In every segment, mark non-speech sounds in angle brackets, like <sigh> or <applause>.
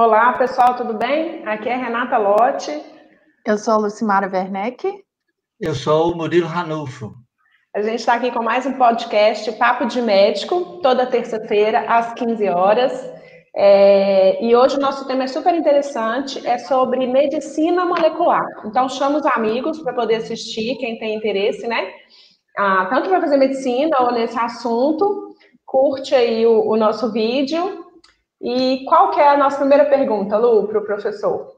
Olá, pessoal, tudo bem? Aqui é Renata Lotti. Eu sou a Lucimara Werneck. Eu sou o Murilo Ranulfo. A gente está aqui com mais um podcast Papo de Médico, toda terça-feira, às 15 horas. É, e hoje o nosso tema é super interessante, é sobre medicina molecular. Então, chama os amigos para poder assistir, quem tem interesse, né? Ah, tanto para fazer medicina ou nesse assunto, curte aí o, o nosso vídeo e qual que é a nossa primeira pergunta, Lu, para o professor?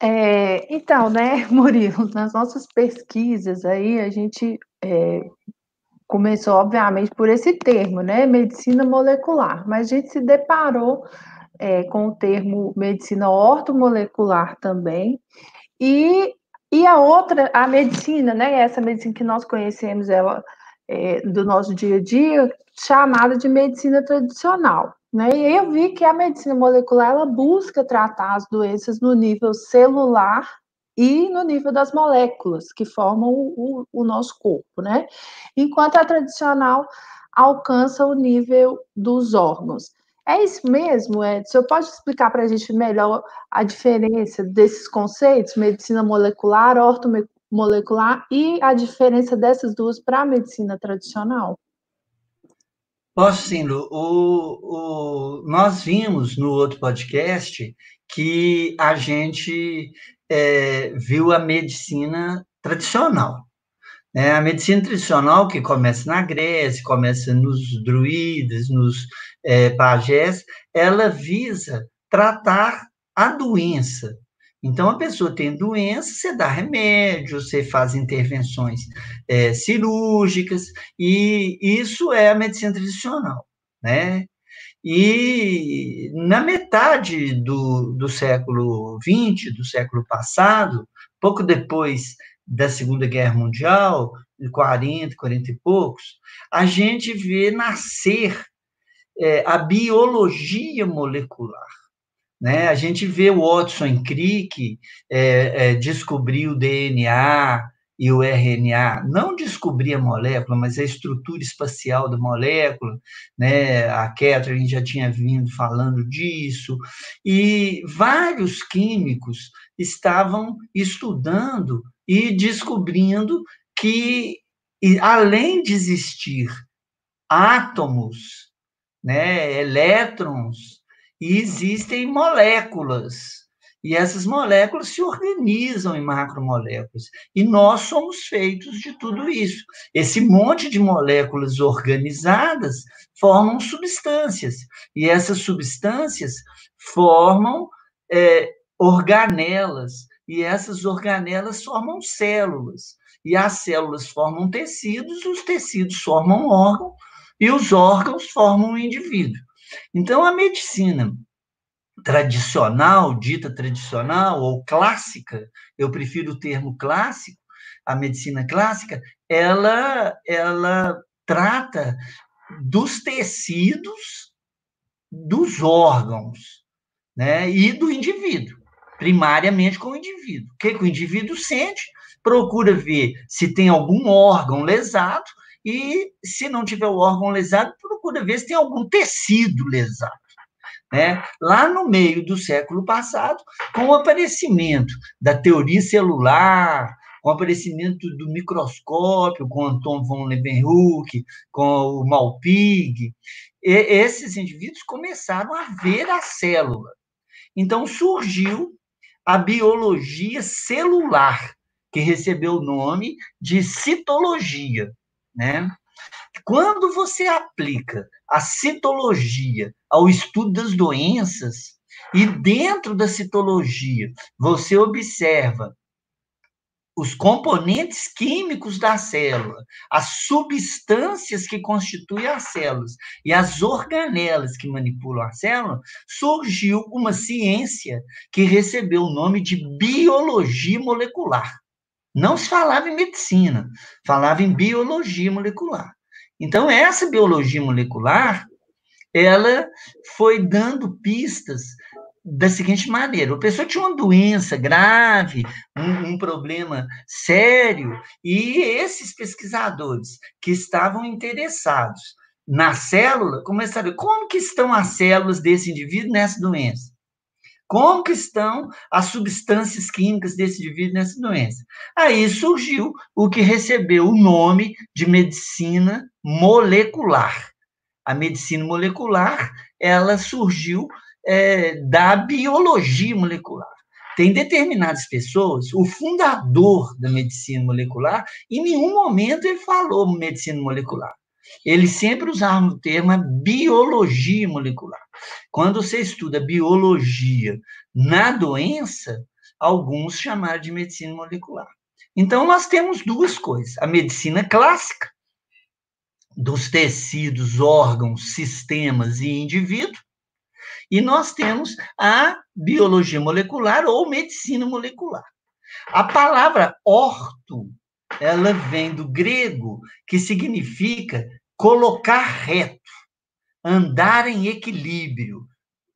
É, então, né, <laughs> Murilo, nas nossas pesquisas aí, a gente é, começou, obviamente, por esse termo, né, medicina molecular, mas a gente se deparou é, com o termo medicina ortomolecular também, e, e a outra, a medicina, né, essa medicina que nós conhecemos, ela é, do nosso dia a dia, chamada de medicina tradicional. Né? E eu vi que a medicina molecular ela busca tratar as doenças no nível celular e no nível das moléculas que formam o, o, o nosso corpo, né? Enquanto a tradicional alcança o nível dos órgãos. É isso mesmo, Edson? Você pode explicar para a gente melhor a diferença desses conceitos, medicina molecular, ortomolecular, e a diferença dessas duas para a medicina tradicional? Posso sim, Lu. O, o, nós vimos no outro podcast que a gente é, viu a medicina tradicional. Né? A medicina tradicional, que começa na Grécia, começa nos druidas, nos é, pajés, ela visa tratar a doença, então, a pessoa tem doença, você dá remédio, você faz intervenções é, cirúrgicas, e isso é a medicina tradicional, né? E na metade do, do século XX, do século passado, pouco depois da Segunda Guerra Mundial, 40, 40 e poucos, a gente vê nascer é, a biologia molecular. Né? A gente vê o Watson Crick é, é, descobrir o DNA e o RNA, não descobrir a molécula, mas a estrutura espacial da molécula, né? A Catherine já tinha vindo falando disso, e vários químicos estavam estudando e descobrindo que, além de existir átomos, né, elétrons, e existem moléculas. E essas moléculas se organizam em macromoléculas. E nós somos feitos de tudo isso. Esse monte de moléculas organizadas formam substâncias. E essas substâncias formam é, organelas. E essas organelas formam células. E as células formam tecidos, os tecidos formam órgão, e os órgãos formam um indivíduo. Então, a medicina tradicional, dita tradicional ou clássica, eu prefiro o termo clássico, a medicina clássica, ela, ela trata dos tecidos, dos órgãos, né, e do indivíduo, primariamente com o indivíduo. O que, que o indivíduo sente? Procura ver se tem algum órgão lesado e, se não tiver o órgão lesado, procura ver se tem algum tecido lesado. Né? Lá no meio do século passado, com o aparecimento da teoria celular, com o aparecimento do microscópio, com Anton von Leeuwenhoek, com o Malpighi, esses indivíduos começaram a ver a célula. Então surgiu a biologia celular, que recebeu o nome de citologia né? Quando você aplica a citologia ao estudo das doenças, e dentro da citologia você observa os componentes químicos da célula, as substâncias que constituem as células e as organelas que manipulam a célula, surgiu uma ciência que recebeu o nome de biologia molecular. Não se falava em medicina, falava em biologia molecular. Então, essa biologia molecular, ela foi dando pistas da seguinte maneira: a pessoa tinha uma doença grave, um, um, problema sério, e esses pesquisadores que estavam interessados na célula, começar a ver como que estão as células desse indivíduo nessa doença. Como que estão as substâncias químicas desse indivíduo nessa doença? Aí surgiu o que recebeu o nome de medicina molecular. A medicina molecular, ela surgiu é, da biologia molecular. Tem determinadas pessoas, o fundador da medicina molecular, em nenhum momento ele falou medicina molecular. Ele sempre usava o termo biologia molecular. Quando você estuda biologia na doença, alguns chamaram de medicina molecular. Então, nós temos duas coisas: a medicina clássica, dos tecidos, órgãos, sistemas e indivíduo, e nós temos a biologia molecular ou medicina molecular. A palavra orto, ela vem do grego, que significa colocar reto, andar em equilíbrio.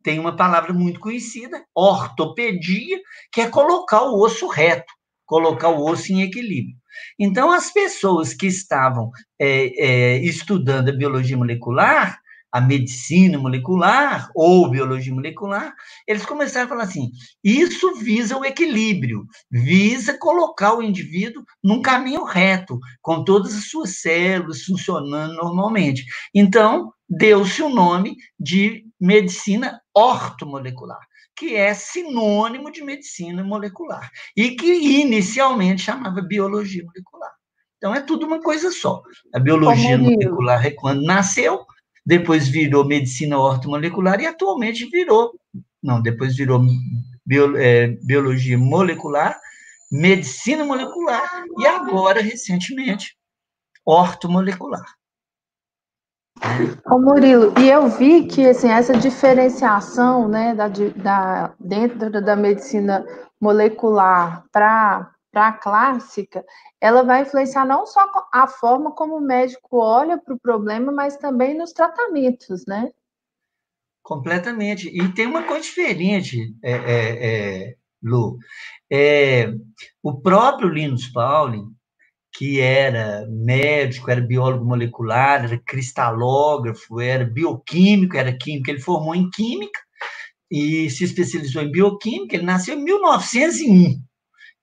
Tem uma palavra muito conhecida, ortopedia, que é colocar o osso reto, colocar o osso em equilíbrio. Então, as pessoas que estavam é, é, estudando a biologia molecular, a medicina molecular ou biologia molecular, eles começaram a falar assim: isso visa o equilíbrio, visa colocar o indivíduo num caminho reto, com todas as suas células funcionando normalmente. Então, deu-se o nome de medicina ortomolecular, que é sinônimo de medicina molecular, e que inicialmente chamava biologia molecular. Então, é tudo uma coisa só. A biologia molecular é quando nasceu, depois virou medicina ortomolecular e atualmente virou, não, depois virou bio, é, biologia molecular, medicina molecular e agora, recentemente, ortomolecular. Ô Murilo, e eu vi que assim, essa diferenciação né, da, da, dentro da medicina molecular para a clássica, ela vai influenciar não só a forma como o médico olha para o problema, mas também nos tratamentos, né? Completamente. E tem uma coisa diferente, é, é, é, Lu. É, o próprio Linus Pauling, que era médico, era biólogo molecular, era cristalógrafo, era bioquímico, era químico, ele formou em química e se especializou em bioquímica, ele nasceu em 1901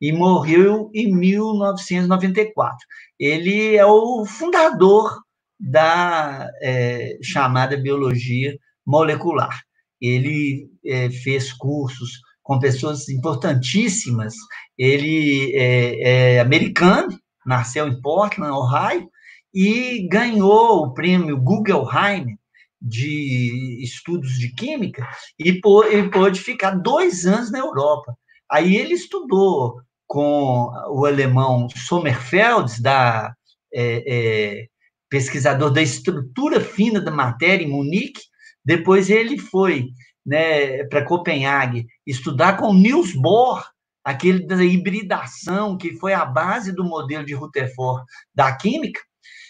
e morreu em 1994. Ele é o fundador da é, chamada biologia molecular. Ele é, fez cursos com pessoas importantíssimas. Ele é, é americano, nasceu em Portland, Ohio, e ganhou o prêmio Guggenheim de estudos de química e pôde ficar dois anos na Europa. Aí ele estudou com o alemão Sommerfeld, da, é, é, pesquisador da estrutura fina da matéria em Munique. Depois ele foi né, para Copenhague estudar com Niels Bohr, aquele da hibridação, que foi a base do modelo de Rutherford da química,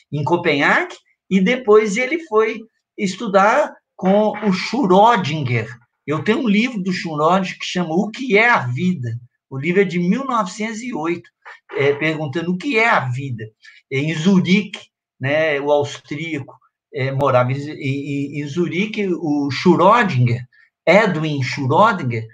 em Copenhague, e depois ele foi estudar com o Schrödinger. Eu tenho um livro do Schrödinger que chama O que é a vida? O livro é de 1908, é, perguntando o que é a vida. É, em Zurique, né, o austríaco é, morava em, em, em Zurique, o Schrödinger, Edwin Schrödinger,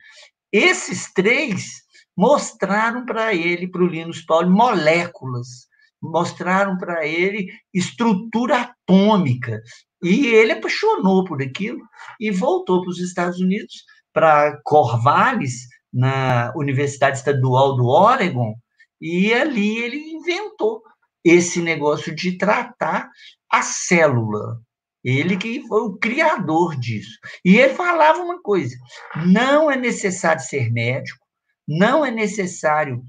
esses três mostraram para ele, para o Linus Pauling, moléculas, mostraram para ele estrutura atômica. E ele apaixonou por aquilo e voltou para os Estados Unidos, para Corvallis, na Universidade Estadual do Oregon, e ali ele inventou esse negócio de tratar a célula. Ele que foi o criador disso. E ele falava uma coisa: não é necessário ser médico, não é necessário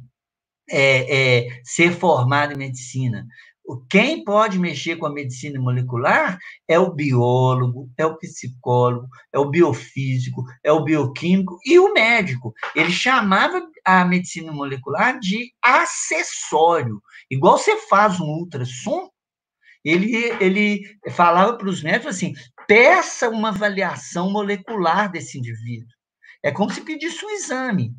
é, é, ser formado em medicina. Quem pode mexer com a medicina molecular é o biólogo, é o psicólogo, é o biofísico, é o bioquímico e o médico. Ele chamava a medicina molecular de acessório. Igual você faz um ultrassom, ele, ele falava para os médicos assim: peça uma avaliação molecular desse indivíduo. É como se pedisse um exame.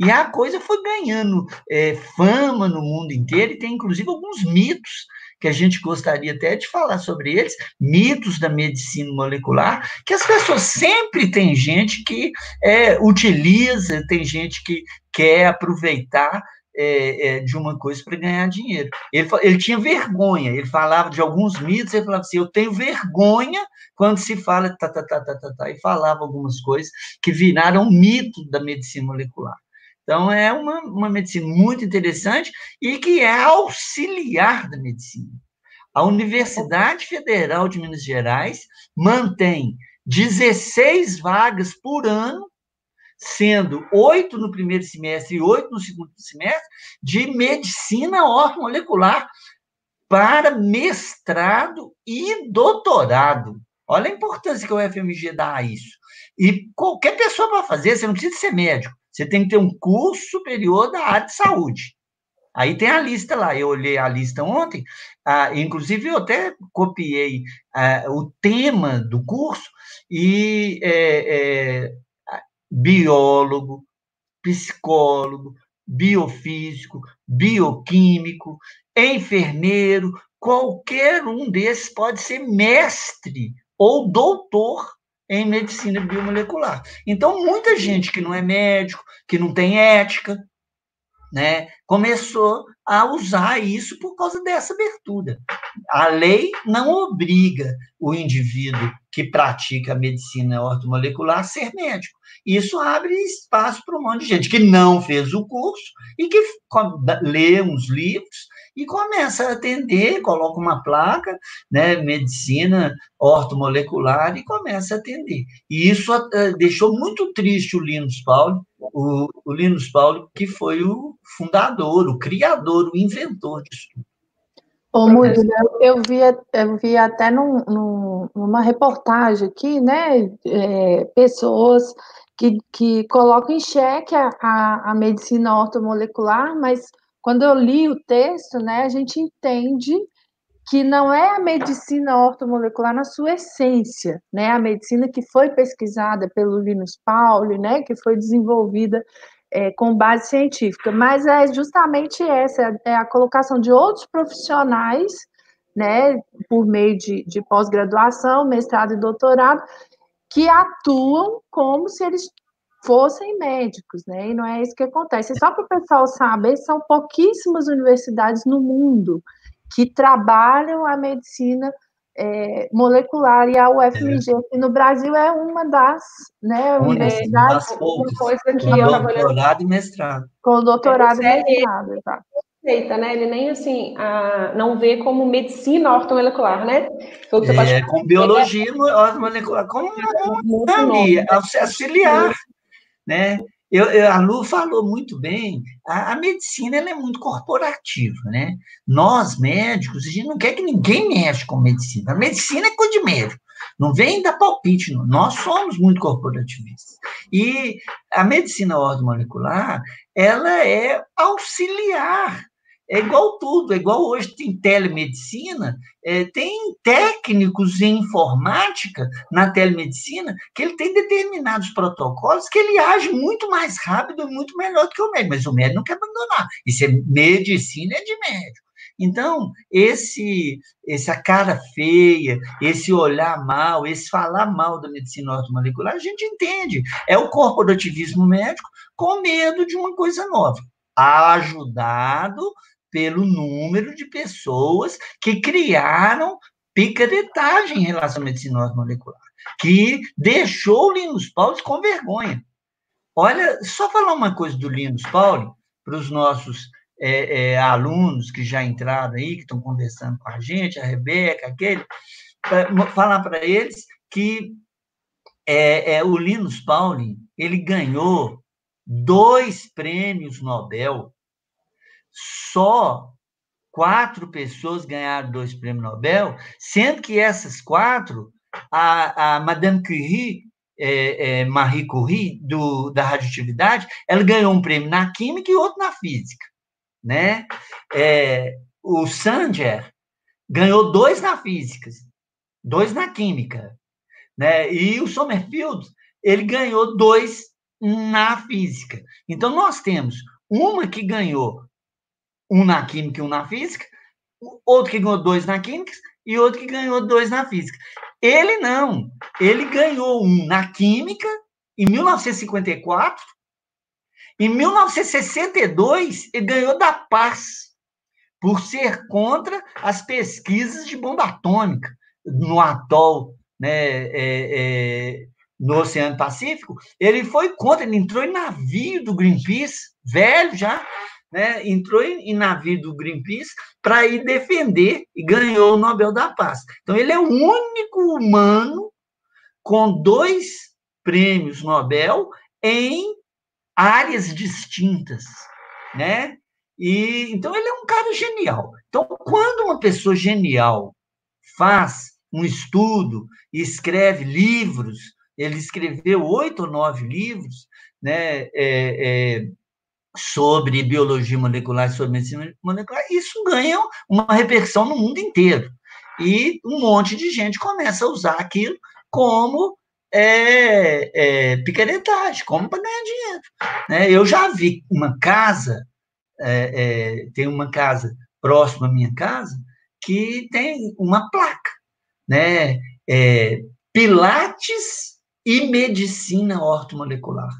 E a coisa foi ganhando é, fama no mundo inteiro, e tem inclusive alguns mitos que a gente gostaria até de falar sobre eles, mitos da medicina molecular, que as pessoas sempre tem gente que é, utiliza, tem gente que quer aproveitar é, é, de uma coisa para ganhar dinheiro. Ele, ele tinha vergonha, ele falava de alguns mitos, ele falava assim: eu tenho vergonha quando se fala tá, tá, tá, tá, tá, tá, e falava algumas coisas que viraram mito da medicina molecular. Então, é uma, uma medicina muito interessante e que é auxiliar da medicina. A Universidade Federal de Minas Gerais mantém 16 vagas por ano sendo oito no primeiro semestre e oito no segundo semestre, de medicina ortomolecular para mestrado e doutorado. Olha a importância que o FMG dá a isso. E qualquer pessoa vai fazer, você não precisa ser médico, você tem que ter um curso superior da área de saúde. Aí tem a lista lá, eu olhei a lista ontem, ah, inclusive eu até copiei ah, o tema do curso, e é, é, biólogo, psicólogo, biofísico, bioquímico, enfermeiro, qualquer um desses pode ser mestre ou doutor em medicina biomolecular. Então, muita gente que não é médico, que não tem ética, né, começou a usar isso por causa dessa abertura. A lei não obriga o indivíduo que pratica medicina ortomolecular ser médico. Isso abre espaço para um monte de gente que não fez o curso e que lê uns livros e começa a atender, coloca uma placa, né, medicina ortomolecular e começa a atender. E isso uh, deixou muito triste o Linus Paulo, o, o Linus Paulo, que foi o fundador, o criador, o inventor disso tudo. Ô, Murilo, eu, vi, eu vi até num, num, numa reportagem aqui, né, é, pessoas que, que colocam em xeque a, a, a medicina ortomolecular, mas quando eu li o texto, né, a gente entende que não é a medicina ortomolecular na sua essência, né? A medicina que foi pesquisada pelo Linus Pauling, né? Que foi desenvolvida é, com base científica, mas é justamente essa, é a colocação de outros profissionais, né? Por meio de, de pós-graduação, mestrado e doutorado, que atuam como se eles fossem médicos, né? E não é isso que acontece. Só para o pessoal saber, são pouquíssimas universidades no mundo que trabalham a medicina é, molecular e a UFMG é. no Brasil é uma das né, uma universidades uma coisa que com eu doutorado e mestrado com doutorado e mestrado exato aceita, né? Ele nem assim a, não vê como medicina ortomolecular, né? Então, é, com biologia ortomolecular, como um, auxiliar, né? Eu, eu, a Lu falou muito bem, a, a medicina é muito corporativa, né? Nós, médicos, a gente não quer que ninguém mexa com medicina. A medicina é coisa de médico. Não vem dar palpite, não. nós somos muito corporativistas. E a medicina ortomolecular, ela é auxiliar é igual tudo, é igual hoje tem telemedicina, é, tem técnicos em informática na telemedicina que ele tem determinados protocolos que ele age muito mais rápido e muito melhor do que o médico, mas o médico não quer abandonar. Isso é medicina, é de médico. Então, esse essa cara feia, esse olhar mal, esse falar mal da medicina ortomolecular, a gente entende. É o corporativismo médico com medo de uma coisa nova. Ajudado pelo número de pessoas que criaram picaretagem em relação à medicina molecular, que deixou o Linus Pauling com vergonha. Olha, só falar uma coisa do Linus Pauling para os nossos é, é, alunos que já entraram aí, que estão conversando com a gente, a Rebeca, aquele, falar para eles que é, é, o Linus Pauling ele ganhou dois prêmios Nobel só quatro pessoas ganharam dois prêmios Nobel, sendo que essas quatro, a, a Madame Curie, é, é, Marie Curie, do, da radioatividade, ela ganhou um prêmio na química e outro na física. Né? É, o Sanger ganhou dois na física, dois na química. Né? E o Sommerfield, ele ganhou dois na física. Então, nós temos uma que ganhou um na química e um na física, outro que ganhou dois na química e outro que ganhou dois na física. Ele não. Ele ganhou um na química em 1954. Em 1962, ele ganhou da paz por ser contra as pesquisas de bomba atômica no atol, né, é, é, no Oceano Pacífico. Ele foi contra, ele entrou em navio do Greenpeace, velho já, né, entrou em, em navio do Greenpeace para ir defender e ganhou o Nobel da Paz. Então, ele é o único humano com dois prêmios Nobel em áreas distintas, né? E então ele é um cara genial. Então, quando uma pessoa genial faz um estudo e escreve livros, ele escreveu oito ou nove livros, né? É, é, sobre biologia molecular, sobre medicina molecular, isso ganha uma repercussão no mundo inteiro. E um monte de gente começa a usar aquilo como é, é, picaretagem, como para ganhar dinheiro. Né? Eu já vi uma casa, é, é, tem uma casa próxima à minha casa, que tem uma placa, né? É, Pilates e medicina ortomolecular.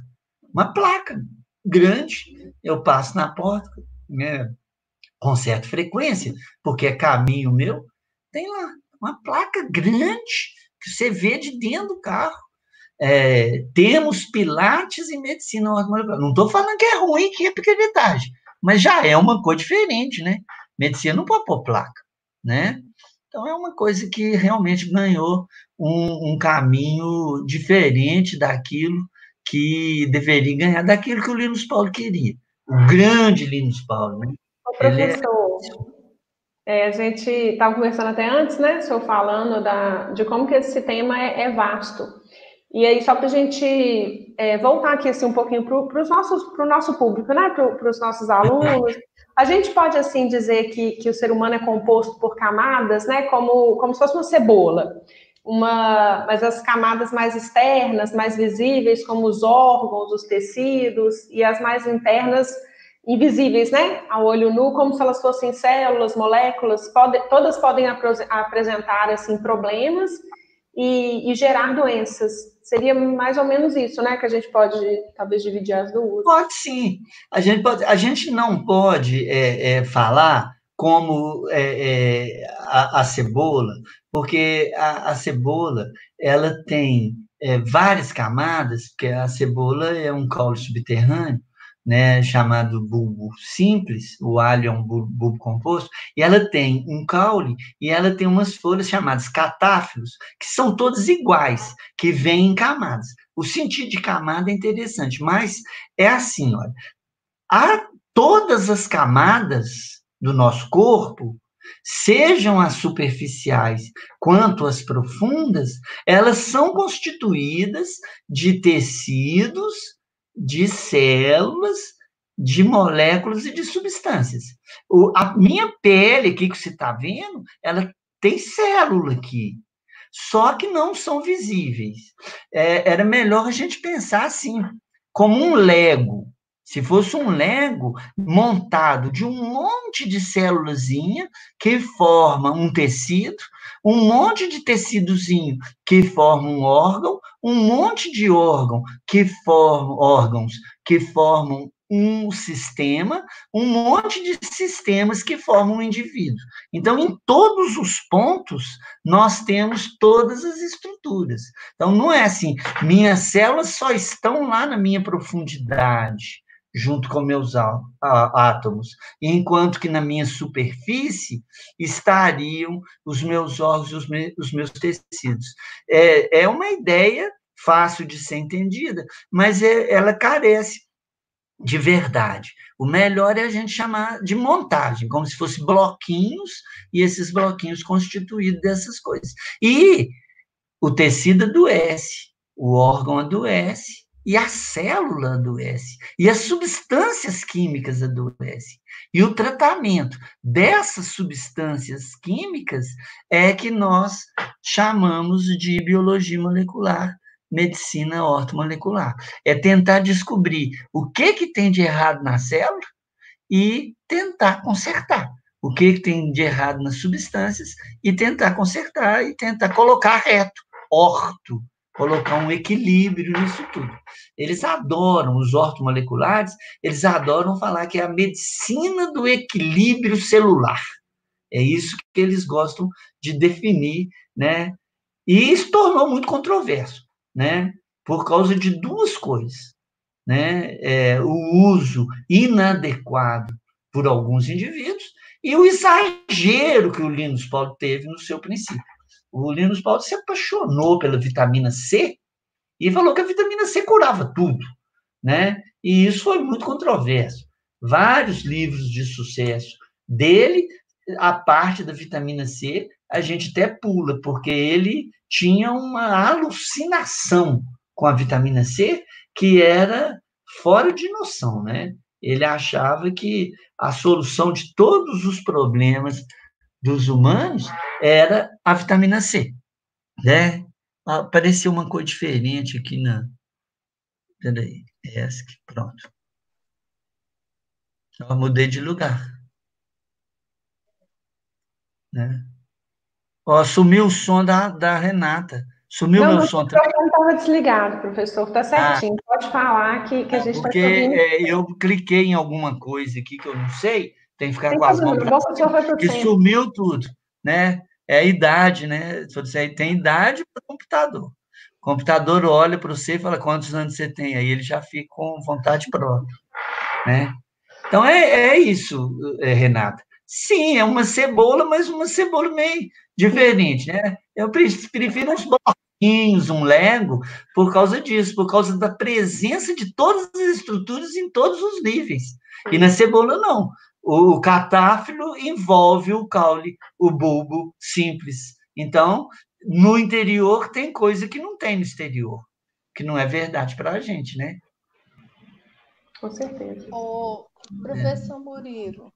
Uma placa grande, eu passo na porta, né, com certa frequência, porque é caminho meu, tem lá uma placa grande que você vê de dentro do carro. É, temos pilates e medicina Não estou falando que é ruim, que é picaretagem, mas já é uma coisa diferente, né? Medicina não pode pôr placa, né? Então, é uma coisa que realmente ganhou um, um caminho diferente daquilo que deveria ganhar daquilo que o Linus Paulo queria. O grande Linus Paulo, né? Ô, professor, é... É, a gente estava conversando até antes, né, senhor falando da, de como que esse tema é, é vasto. E aí, só para a gente é, voltar aqui assim, um pouquinho para o nosso público, né, para os nossos alunos, a gente pode assim dizer que, que o ser humano é composto por camadas, né, como, como se fosse uma cebola uma, mas as camadas mais externas, mais visíveis, como os órgãos, os tecidos, e as mais internas, invisíveis, né, ao olho nu, como se elas fossem células, moléculas, pode, todas podem apresentar, assim, problemas e, e, gerar doenças. Seria mais ou menos isso, né, que a gente pode, talvez, dividir as duas. Pode sim. A gente, pode, a gente não pode é, é, falar como é, é, a, a, cebola, porque a, a cebola ela tem é, várias camadas, porque a cebola é um caule subterrâneo, né, chamado bulbo simples, o alho é um bulbo composto, e ela tem um caule e ela tem umas folhas chamadas catáfilos, que são todas iguais, que vêm em camadas. O sentido de camada é interessante, mas é assim, olha, há todas as camadas do nosso corpo, sejam as superficiais quanto as profundas, elas são constituídas de tecidos, de células, de moléculas e de substâncias. O, a minha pele aqui que você está vendo, ela tem célula aqui, só que não são visíveis. É, era melhor a gente pensar assim, como um lego. Se fosse um Lego montado de um monte de célulazinha que forma um tecido, um monte de tecidozinho que forma um órgão, um monte de órgão que formam órgãos que formam um sistema, um monte de sistemas que formam um indivíduo. Então, em todos os pontos, nós temos todas as estruturas. Então, não é assim, minhas células só estão lá na minha profundidade junto com meus átomos, enquanto que na minha superfície estariam os meus órgãos e os, os meus tecidos. É, é uma ideia fácil de ser entendida, mas é, ela carece de verdade. O melhor é a gente chamar de montagem, como se fosse bloquinhos, e esses bloquinhos constituídos dessas coisas. E o tecido adoece, o órgão adoece, e a célula adoece, e as substâncias químicas adoecem. E o tratamento dessas substâncias químicas é que nós chamamos de biologia molecular medicina ortomolecular. É tentar descobrir o que, que tem de errado na célula e tentar consertar. O que, que tem de errado nas substâncias e tentar consertar e tentar colocar reto, orto, colocar um equilíbrio nisso tudo. Eles adoram, os ortomoleculares, eles adoram falar que é a medicina do equilíbrio celular. É isso que eles gostam de definir, né? E isso tornou muito controverso, né? Por causa de duas coisas, né? É, o uso inadequado por alguns indivíduos e o exagero que o Linus Paulo teve no seu princípio. O Linus Paulo se apaixonou pela vitamina C e falou que a vitamina C curava tudo, né? E isso foi muito controverso. Vários livros de sucesso dele, a parte da vitamina C, a gente até pula, porque ele tinha uma alucinação com a vitamina C que era fora de noção, né? Ele achava que a solução de todos os problemas dos humanos era a vitamina C, né? Apareceu uma cor diferente aqui na... Peraí, essa aqui, pronto. Eu mudei de lugar. Né? Ó, sumiu o som da, da Renata. Sumiu não, meu som também. Não estava desligado, professor. Está certinho. Ah, Pode falar que, que a gente está Porque é, eu cliquei em alguma coisa aqui que eu não sei, tem que ficar tem com as mãos. Pra... Que sumiu tudo, né? É a idade, né? Se você tem idade para o computador. O computador olha para você e fala quantos anos você tem, aí ele já fica com vontade própria, né? Então é, é isso, é, Renata. Sim, é uma cebola, mas uma cebola meio diferente, né? Eu prefiro uns bloquinhos, um Lego, por causa disso, por causa da presença de todas as estruturas em todos os níveis. E na cebola, não. O catáfilo envolve o caule, o bulbo simples. Então, no interior tem coisa que não tem no exterior, que não é verdade para a gente, né? Com certeza. O professor Murilo,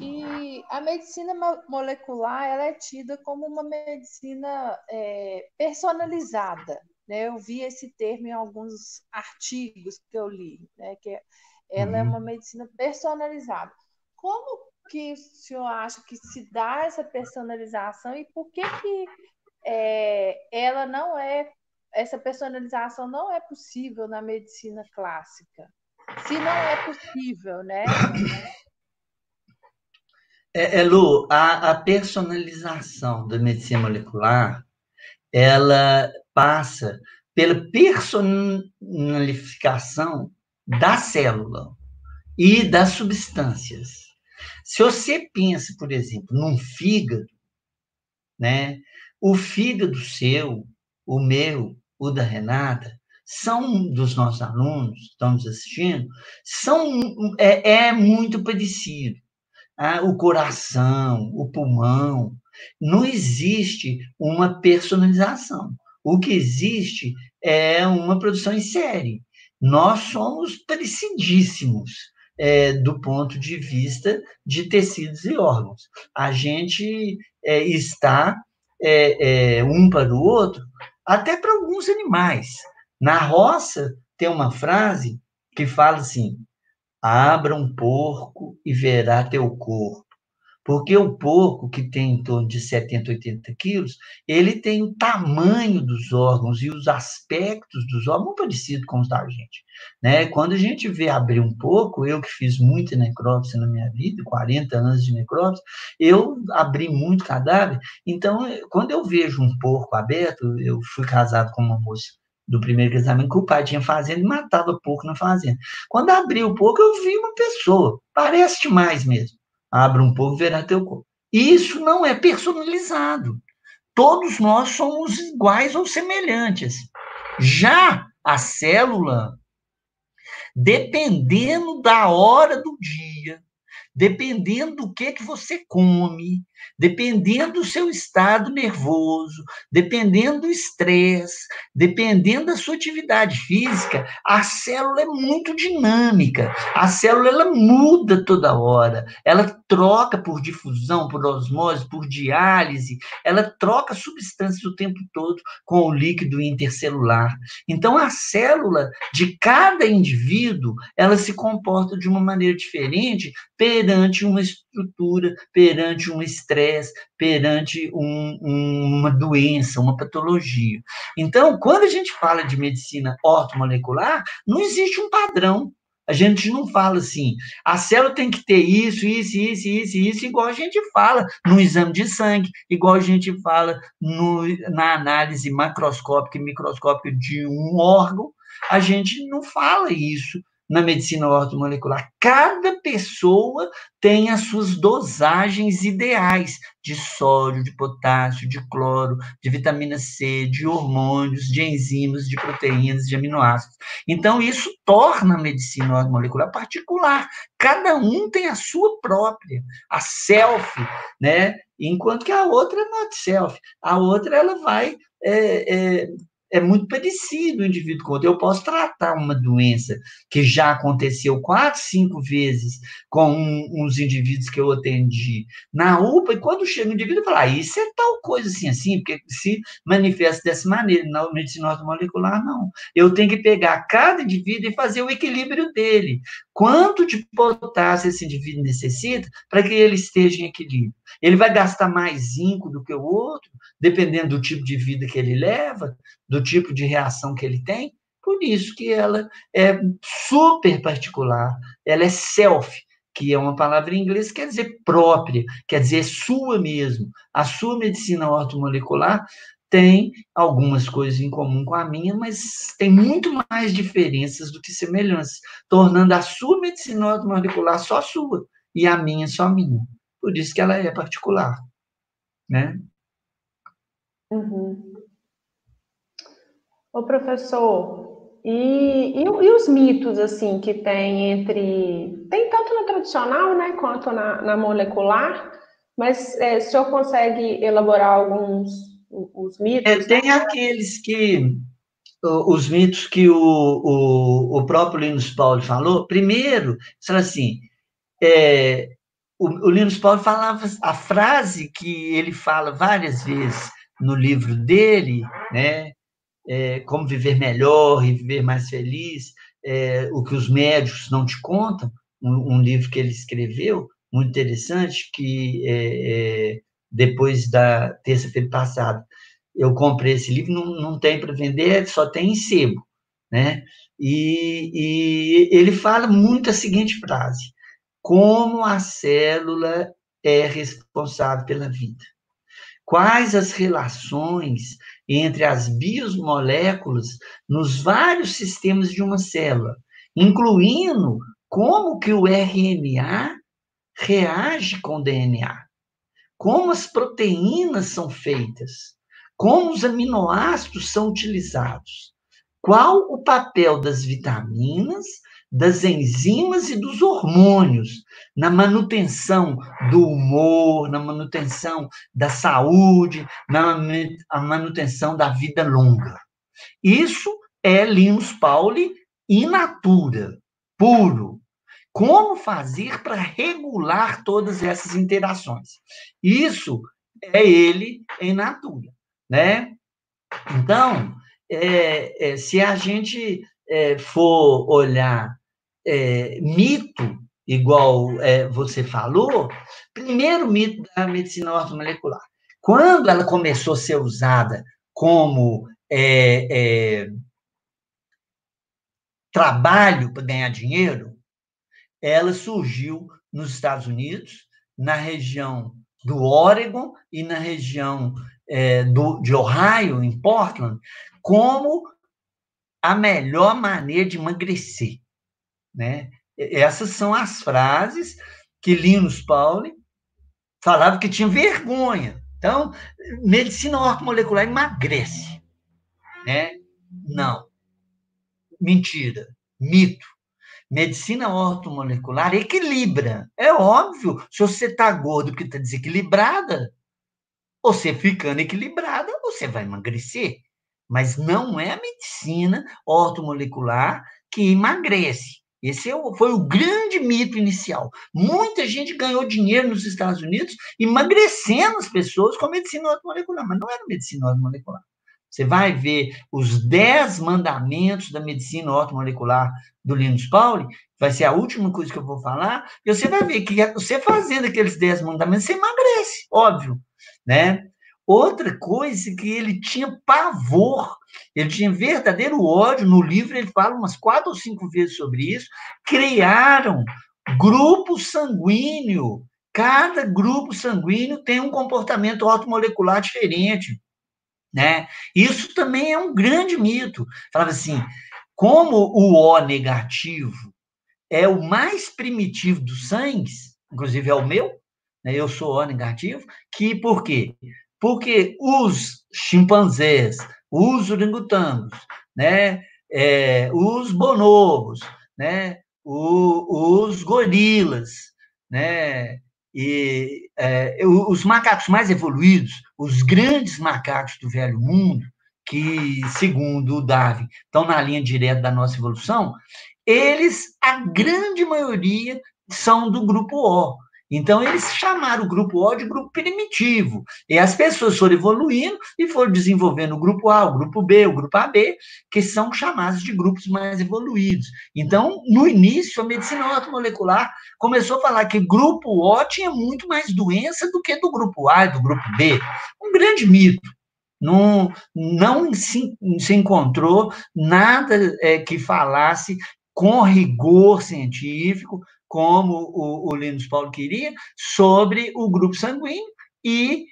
e a medicina molecular ela é tida como uma medicina é, personalizada. Né? Eu vi esse termo em alguns artigos que eu li, né? que ela é uhum. é uma medicina personalizada. Como que o senhor acha que se dá essa personalização e por que, que é, ela não é, essa personalização não é possível na medicina clássica? Se não é possível, né? É, é Lu, a, a personalização da medicina molecular, ela passa pela personalificação da célula e das substâncias. Se você pensa, por exemplo, num fígado, né? O fígado seu, o meu, o da Renata, são dos nossos alunos, estão nos assistindo, são, é, é muito parecido. Ah, o coração, o pulmão, não existe uma personalização. O que existe é uma produção em série. Nós somos parecidíssimos é, do ponto de vista de tecidos e órgãos. A gente é, está é, é um para o outro, até para alguns animais. Na roça, tem uma frase que fala assim: abra um porco e verá teu corpo. Porque o porco, que tem em torno de 70, 80 quilos, ele tem o tamanho dos órgãos e os aspectos dos órgãos muito parecido com os da gente. Né? Quando a gente vê abrir um porco, eu que fiz muita necrópsia na minha vida, 40 anos de necrópsia, eu abri muito cadáver. Então, quando eu vejo um porco aberto, eu fui casado com uma moça do primeiro casamento que o pai tinha fazenda e matava porco na fazenda. Quando abriu o porco, eu vi uma pessoa, parece demais mesmo. Abre um pouco, verá teu corpo. Isso não é personalizado. Todos nós somos iguais ou semelhantes. Já a célula, dependendo da hora do dia, dependendo do que que você come, dependendo do seu estado nervoso, dependendo do estresse, dependendo da sua atividade física, a célula é muito dinâmica. A célula ela muda toda hora. Ela troca por difusão, por osmose, por diálise, ela troca substâncias o tempo todo com o líquido intercelular. Então a célula de cada indivíduo, ela se comporta de uma maneira diferente perante uma estrutura, perante um estresse, perante um, um, uma doença, uma patologia. Então, quando a gente fala de medicina ortomolecular, não existe um padrão. A gente não fala assim, a célula tem que ter isso, isso, isso, isso, isso, igual a gente fala no exame de sangue, igual a gente fala no, na análise macroscópica e microscópica de um órgão. A gente não fala isso na medicina ortomolecular. Cada pessoa tem as suas dosagens ideais de sódio, de potássio, de cloro, de vitamina C, de hormônios, de enzimas, de proteínas, de aminoácidos. Então, isso torna a medicina ortomolecular particular. Cada um tem a sua própria, a self, né? Enquanto que a outra é not self. A outra, ela vai é, é, é muito parecido o indivíduo com o outro. Eu posso tratar uma doença que já aconteceu quatro, cinco vezes com um, uns indivíduos que eu atendi na UPA, e quando chega o indivíduo, fala, ah, isso é tal coisa assim, assim, porque se manifesta dessa maneira. Na medicina ortomolecular, não. Eu tenho que pegar cada indivíduo e fazer o equilíbrio dele. Quanto de potássio esse indivíduo necessita para que ele esteja em equilíbrio? Ele vai gastar mais zinco do que o outro, dependendo do tipo de vida que ele leva, do tipo de reação que ele tem. Por isso que ela é super particular, ela é self, que é uma palavra em inglês que quer dizer própria, quer dizer sua mesmo. A sua medicina ortomolecular tem algumas coisas em comum com a minha, mas tem muito mais diferenças do que semelhanças, tornando a sua medicina ortomolecular só sua e a minha só minha. Por isso que ela é particular, né? Uhum. Ô, professor, e, e, e, os mitos, assim, que tem entre... Tem tanto no tradicional, né, quanto na, na molecular, mas é, o senhor consegue elaborar alguns os mitos? É, tem aqueles que... Os mitos que o, o, o próprio Linus Paulo falou. Primeiro, assim, é, o, o Linus Paulo falava a frase que ele fala várias vezes no livro dele, né? É, como viver melhor e viver mais feliz, é, o que os médicos não te contam, um, um, livro que ele escreveu, muito interessante, que é, é depois da terça-feira passada, eu comprei esse livro, não, não tem para vender, só tem em sebo, né? E, e ele fala muito a seguinte frase, como a célula é responsável pela vida. Quais as relações entre as biomoléculas nos vários sistemas de uma célula, incluindo como que o RNA reage com o DNA, como as proteínas são feitas, como os aminoácidos são utilizados, qual o papel das vitaminas das enzimas e dos hormônios na manutenção do humor, na manutenção da saúde, na manutenção da vida longa. Isso é Linus Pauli in natura, puro. Como fazer para regular todas essas interações? Isso é ele em natura, né? Então, é, é, se a gente é, for olhar é, mito, igual é, você falou, primeiro mito da medicina ortomolecular. Quando ela começou a ser usada como é, é trabalho para ganhar dinheiro, ela surgiu nos Estados Unidos, na região do Oregon e na região é, do, de Ohio, em Portland, como a melhor maneira de emagrecer. Né? Essas são as frases que Linus Pauling falava que tinha vergonha. Então, medicina ortomolecular emagrece. Né? Não. Mentira. Mito. medicina ortomolecular equilibra. É óbvio, se você está gordo porque está desequilibrada, você ficando equilibrada, você vai emagrecer. Mas não é a medicina ortomolecular que emagrece. Esse é foi o grande mito inicial. Muita gente ganhou dinheiro nos Estados Unidos emagrecendo as pessoas com a medicina ortomolecular, mas não era medicina ortomolecular. Você vai ver os dez mandamentos da medicina ortomolecular do Linus Pauling, vai ser a última coisa que eu vou falar, e você vai ver que você fazendo aqueles dez mandamentos, você emagrece, óbvio, né? Outra coisa que ele tinha pavor, ele tinha verdadeiro ódio, no livro ele fala umas quatro ou cinco vezes sobre isso, criaram grupo sanguíneo, cada grupo sanguíneo tem um comportamento ortomolecular diferente, né? Isso também é um grande mito. Falava assim, como o O negativo é o mais primitivo dos sangues, inclusive é o meu, né? eu sou O negativo, que por quê? Porque os chimpanzés, os orangotangos, né? É, os bonobos, né? O, os gorilas, né? E é, os macacos mais evoluídos, os grandes macacos do velho mundo, que, segundo o Darwin, estão na linha direta da nossa evolução, eles, a grande maioria, são do grupo O. Então, eles chamaram o grupo O de grupo primitivo. E as pessoas foram evoluindo e foram desenvolvendo o grupo A, o grupo B, o grupo AB, que são chamados de grupos mais evoluídos. Então, no início, a medicina ortomolecular começou a falar que grupo O tinha muito mais doença do que do grupo A e do grupo B. Um grande mito. Não, não se, se encontrou nada é, que falasse com rigor científico, como o, o Linus Paulo queria, sobre o grupo sanguíneo e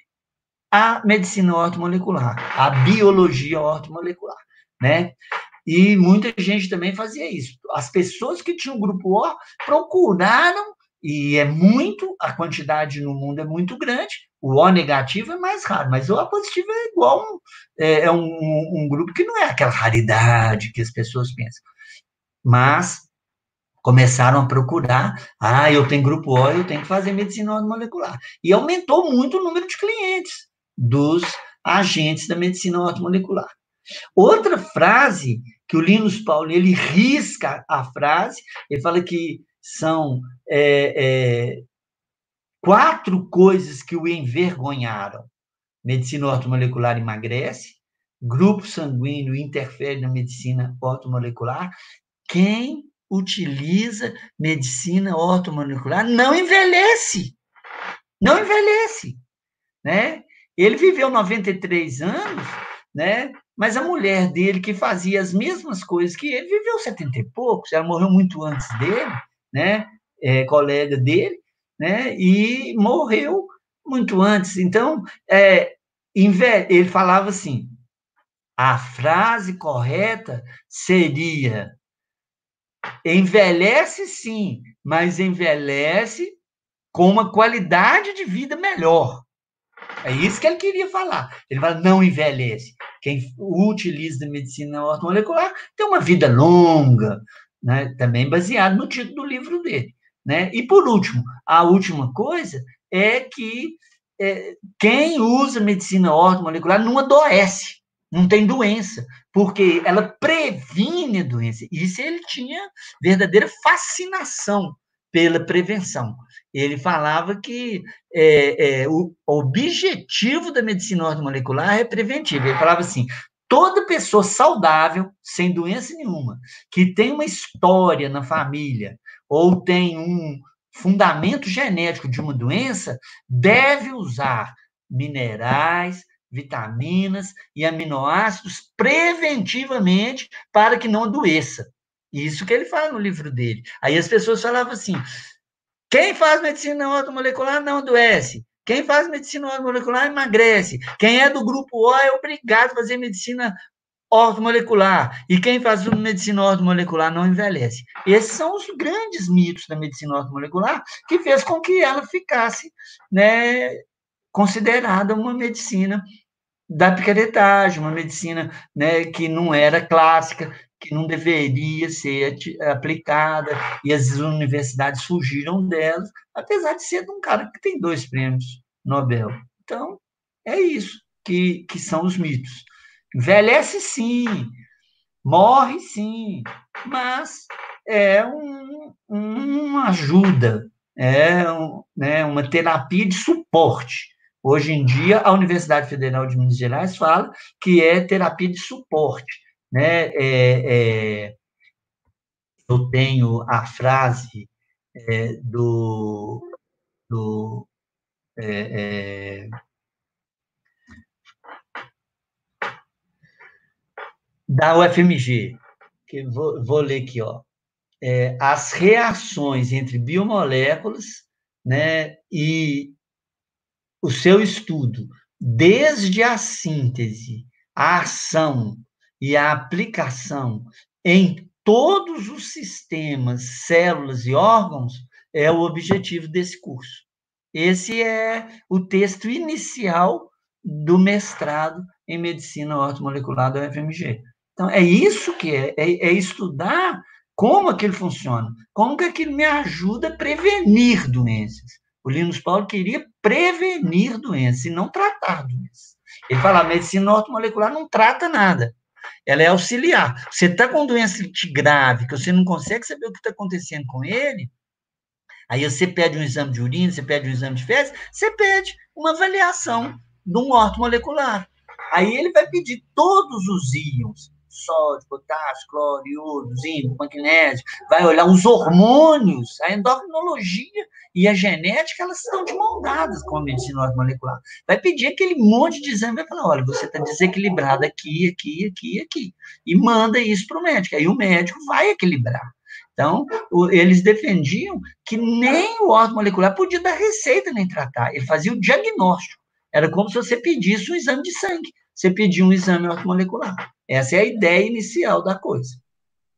a medicina ortomolecular, a biologia ortomolecular, né? E muita gente também fazia isso. As pessoas que tinham grupo O procuraram, e é muito, a quantidade no mundo é muito grande, o O negativo é mais raro, mas o O positivo é igual, um, é, é um, um grupo que não é aquela raridade que as pessoas pensam. Mas começaram a procurar, ah, eu tenho grupo O, eu tenho que fazer medicina molecular. E aumentou muito o número de clientes dos agentes da medicina molecular. Outra frase que o Linus Paulo ele risca a frase, ele fala que são é, é, quatro coisas que o envergonharam. Medicina ortomolecular emagrece, grupo sanguíneo interfere na medicina ortomolecular. Quem utiliza medicina ortomolecular não envelhece. Não envelhece, né? Ele viveu 93 anos, né? Mas a mulher dele, que fazia as mesmas coisas que ele, viveu 70 e poucos. Ela morreu muito antes dele, né? É, colega dele, né? E morreu muito antes. Então, é, ele falava assim: a frase correta seria envelhece sim, mas envelhece com uma qualidade de vida melhor. É isso que ele queria falar. Ele fala, não envelhece. Quem utiliza medicina ortomolecular tem uma vida longa, né? também baseado no título do livro dele. Né? E, por último, a última coisa é que é, quem usa medicina ortomolecular não adoece não tem doença, porque ela previne doença. Isso ele tinha verdadeira fascinação pela prevenção. Ele falava que é, é, o objetivo da medicina ortomolecular é preventivo. Ele falava assim: toda pessoa saudável, sem doença nenhuma, que tem uma história na família ou tem um fundamento genético de uma doença, deve usar minerais, vitaminas e aminoácidos preventivamente para que não adoeça. Isso que ele fala no livro dele. Aí as pessoas falavam assim: quem faz medicina ortomolecular não adoece. Quem faz medicina ortomolecular emagrece. Quem é do grupo O é obrigado a fazer medicina ortomolecular. E quem faz medicina ortomolecular não envelhece. Esses são os grandes mitos da medicina ortomolecular que fez com que ela ficasse né, considerada uma medicina da picaretagem, uma medicina né, que não era clássica, que não deveria ser aplicada, e as universidades fugiram delas, apesar de ser de um cara que tem dois prêmios Nobel. Então, é isso que, que são os mitos. Envelhece sim, morre sim, mas é um, uma ajuda, é um, né, uma terapia de suporte. Hoje em dia, a Universidade Federal de Minas Gerais fala que é terapia de suporte. Né? É, é, eu tenho a frase é, do, do é, é, da UFMG, que vou, vou ler aqui, ó. É, as reações entre biomoléculas né, e o seu estudo, desde a síntese, a ação e a aplicação em todos os sistemas, células e órgãos, é o objetivo desse curso. Esse é o texto inicial do mestrado em medicina ortomolecular da UFMG. Então, é isso que é, é, é estudar como aquilo funciona, como que aquilo me ajuda a prevenir doenças. O Linus Paulo queria prevenir doenças e não tratar doenças. Ele fala, a medicina ortomolecular não trata nada. Ela é auxiliar. Você está com doença grave, que você não consegue saber o que está acontecendo com ele, aí você pede um exame de urina, você pede um exame de fezes, você pede uma avaliação de um ortomolecular. Aí ele vai pedir todos os íons, sódio, potássio, cloro, iodo, zinco, magnésio, vai olhar os hormônios, a endocrinologia e a genética, elas estão de mão dadas com a medicina molecular. Vai pedir aquele monte de exame, vai falar, olha, você está desequilibrado aqui, aqui, aqui, aqui. E manda isso para o médico. Aí o médico vai equilibrar. Então, eles defendiam que nem o órgão molecular podia dar receita nem tratar. Ele fazia o diagnóstico. Era como se você pedisse um exame de sangue. Você pedia um exame molecular. Essa é a ideia inicial da coisa.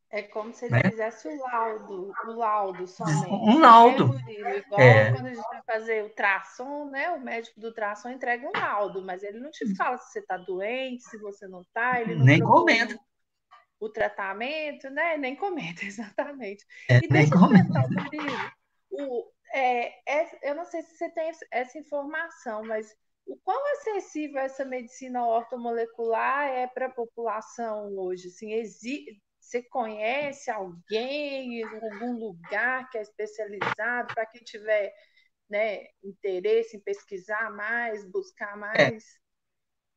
É como se ele né? fizesse o laudo, o laudo somente. Um laudo. Igual é. quando a gente vai fazer o tração, né? O médico do tração entrega um laudo, mas ele não te fala se você está doente, se você não está, ele não nem comenta. O tratamento, né? Nem comenta, <laughs> exatamente. É, e deixa eu Murilo, o, é, é, eu não sei se você tem essa informação, mas o quão acessível essa medicina ortomolecular é para a população hoje? Assim, você conhece alguém em algum lugar que é especializado para quem tiver né, interesse em pesquisar mais, buscar é. mais? É.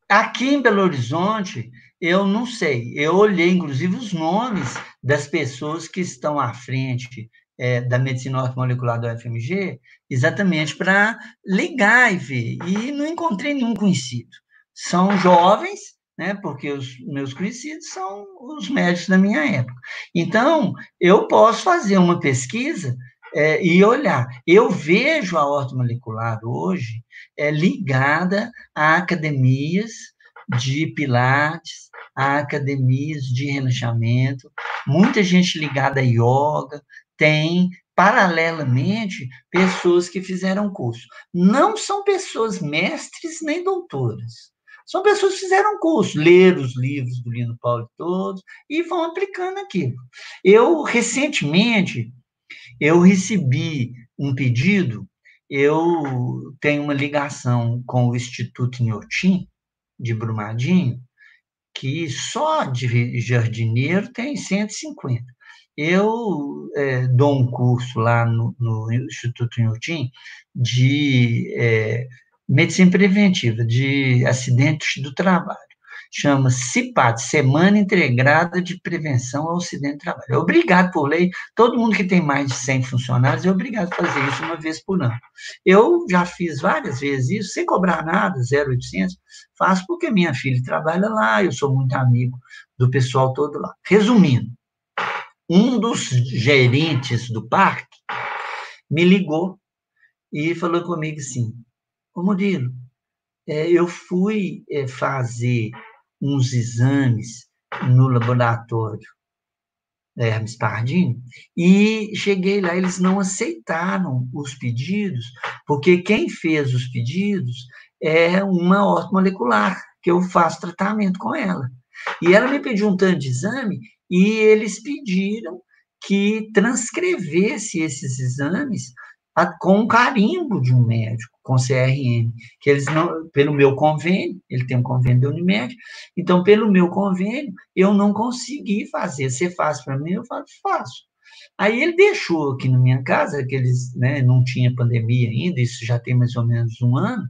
Aqui em Belo Horizonte, eu não sei. Eu olhei, inclusive, os nomes das pessoas que estão à frente é, da medicina ortomolecular do FMG, exatamente para ligar e ver. E não encontrei nenhum conhecido. São jovens né? Porque os meus conhecidos são os médicos da minha época. Então, eu posso fazer uma pesquisa é, e olhar. Eu vejo a ortomolecular hoje é, ligada a academias de pilates, a academias de relaxamento, muita gente ligada a yoga, tem paralelamente pessoas que fizeram curso. Não são pessoas mestres nem doutoras são pessoas que fizeram curso, ler os livros do Lino Paulo todos e vão aplicando aquilo. Eu, recentemente, eu recebi um pedido, eu tenho uma ligação com o Instituto Inhotim, de Brumadinho, que só de jardineiro tem 150. Eu é, dou um curso lá no, no Instituto Inhotim de é, medicina preventiva de acidentes do trabalho. Chama CIPAT, Semana Integrada de Prevenção ao Acidente do Trabalho. É obrigado por lei, todo mundo que tem mais de 100 funcionários é obrigado a fazer isso uma vez por ano. Eu já fiz várias vezes isso, sem cobrar nada, 0,800, faço porque minha filha trabalha lá, eu sou muito amigo do pessoal todo lá. Resumindo, um dos gerentes do parque me ligou e falou comigo assim: Ô, Murilo, é, eu fui é, fazer uns exames no laboratório Hermes Pardini e cheguei lá, eles não aceitaram os pedidos, porque quem fez os pedidos é uma ortomolecular, que eu faço tratamento com ela. E ela me pediu um tanto de exame e eles pediram que transcrevesse esses exames com um carimbo de um médico, com CRM, que eles não, pelo meu convênio, ele tem um convênio da Unimed, então, pelo meu convênio, eu não consegui fazer. Você faz para mim? Eu falo, faço. Aí ele deixou aqui na minha casa, que eles né, não tinha pandemia ainda, isso já tem mais ou menos um ano,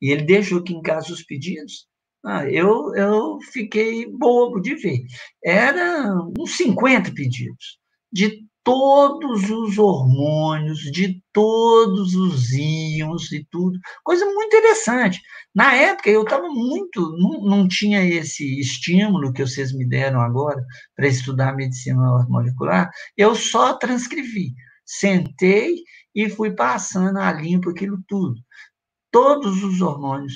e ele deixou aqui em casa os pedidos. Ah, eu, eu fiquei bobo de ver. Era uns 50 pedidos, de todos os hormônios, de todos os íons e tudo. Coisa muito interessante. Na época, eu estava muito. Não, não tinha esse estímulo que vocês me deram agora para estudar medicina molecular, eu só transcrevi. Sentei e fui passando a limpo aquilo tudo. Todos os hormônios,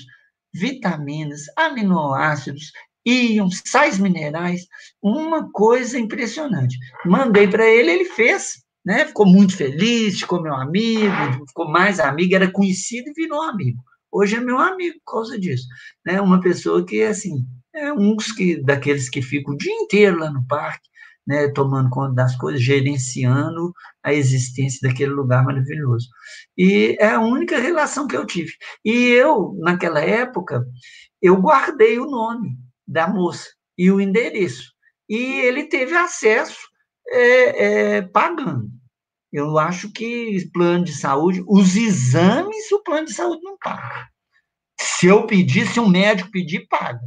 vitaminas, aminoácidos, íons, sais minerais, uma coisa impressionante. Mandei para ele, ele fez, né? Ficou muito feliz, ficou meu amigo, ficou mais amigo, era conhecido e virou amigo. Hoje é meu amigo por causa disso, né? Uma pessoa que assim, é um que daqueles que fica o dia inteiro lá no parque, né, tomando conta das coisas, gerenciando a existência daquele lugar maravilhoso. E é a única relação que eu tive. E eu, naquela época, eu guardei o nome, da moça e o endereço. E ele teve acesso é, é, pagando. Eu acho que plano de saúde, os exames, o plano de saúde não paga. Se eu pedir, se um médico pedir, paga.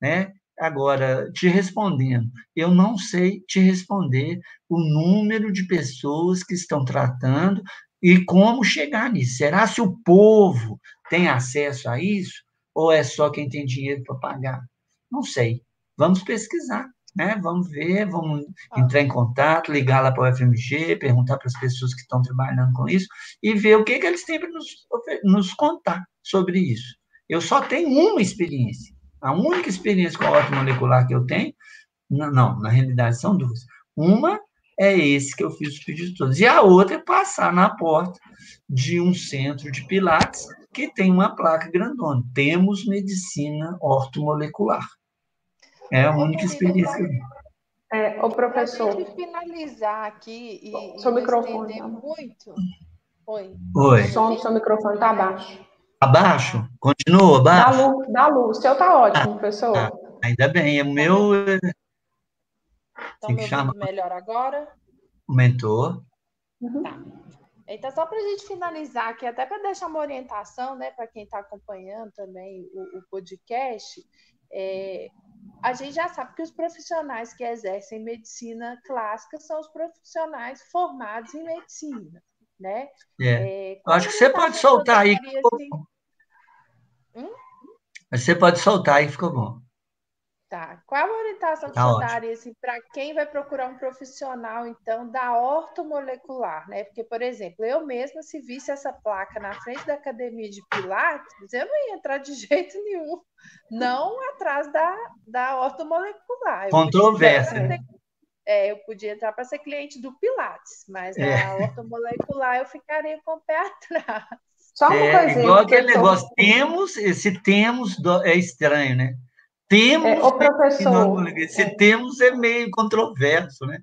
Né? Agora, te respondendo, eu não sei te responder o número de pessoas que estão tratando e como chegar nisso. Será se o povo tem acesso a isso ou é só quem tem dinheiro para pagar? Não sei. Vamos pesquisar, né? Vamos ver, vamos entrar em contato, ligar lá para o FMG, perguntar para as pessoas que estão trabalhando com isso e ver o que, que eles têm para nos, nos contar sobre isso. Eu só tenho uma experiência. A única experiência com a molecular que eu tenho, não, na realidade são duas. Uma é esse que eu fiz os pedidos todos. E a outra é passar na porta de um centro de Pilates que tem uma placa grandona. Temos medicina ortomolecular. É a única experiência que eu é, o professor. Para finalizar aqui e, seu e microfone tá muito. Oi. Oi. O som do seu microfone está abaixo. Abaixo? Continua abaixo? Da luz, da luz. O seu está ótimo, ah, professor. Ah, ainda bem, é o meu. Estão assim me chama... melhor agora? Aumentou. Uhum. Tá. Então, só para a gente finalizar aqui, até para deixar uma orientação, né, para quem está acompanhando também o, o podcast, é, a gente já sabe que os profissionais que exercem medicina clássica são os profissionais formados em medicina, né? É. É, acho que você pode soltar aí. Assim... Hum? Você pode soltar aí, ficou bom. Tá. Qual a orientação que tá você daria assim, para quem vai procurar um profissional, então, da ortomolecular, né? Porque, por exemplo, eu mesma, se visse essa placa na frente da academia de Pilates, eu não ia entrar de <laughs> jeito nenhum, não atrás da, da ortomolecular. Controvérsia. Né? É, eu podia entrar para ser cliente do Pilates, mas é. a ortomolecular eu ficaria com o pé <laughs> atrás. Só uma é, coisinha. Igual aquele negócio, temos, esse temos é estranho, né? Temos, é, o professor, se é. temos é meio controverso, né?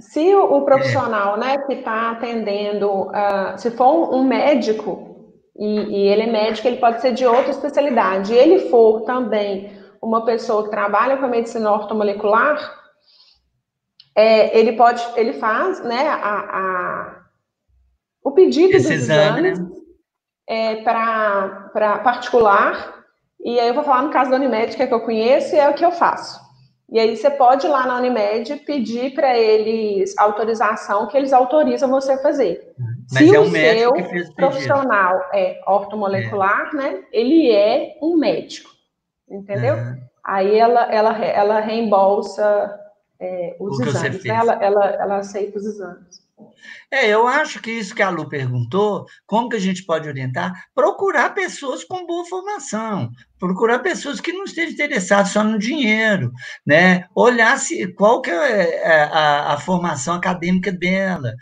Se o, o profissional, é. né, que está atendendo, uh, se for um médico e, e, ele é médico, ele pode ser de outra especialidade. E ele for também uma pessoa que trabalha com a medicina ortomolecular, é, ele pode, ele faz, né, a, a o pedido Esse dos exame, exames né? É, para particular e aí eu vou falar no caso da Unimed, que é que eu conheço e é o que eu faço. E aí você pode ir lá na Unimed pedir para eles autorização que eles autorizam você a fazer. Mas Se é um o profissional é ortomolecular, é. né? Ele é um médico, entendeu? Aí ela, ela, ela reembolsa é, os exames, né? ela, ela, ela aceita os exames. É, eu acho que isso que a Lu perguntou, como que a gente pode orientar? Procurar pessoas com boa formação, procurar pessoas que não estejam interessadas só no dinheiro, né? Olhar se, qual que é, é a, a formação acadêmica dela,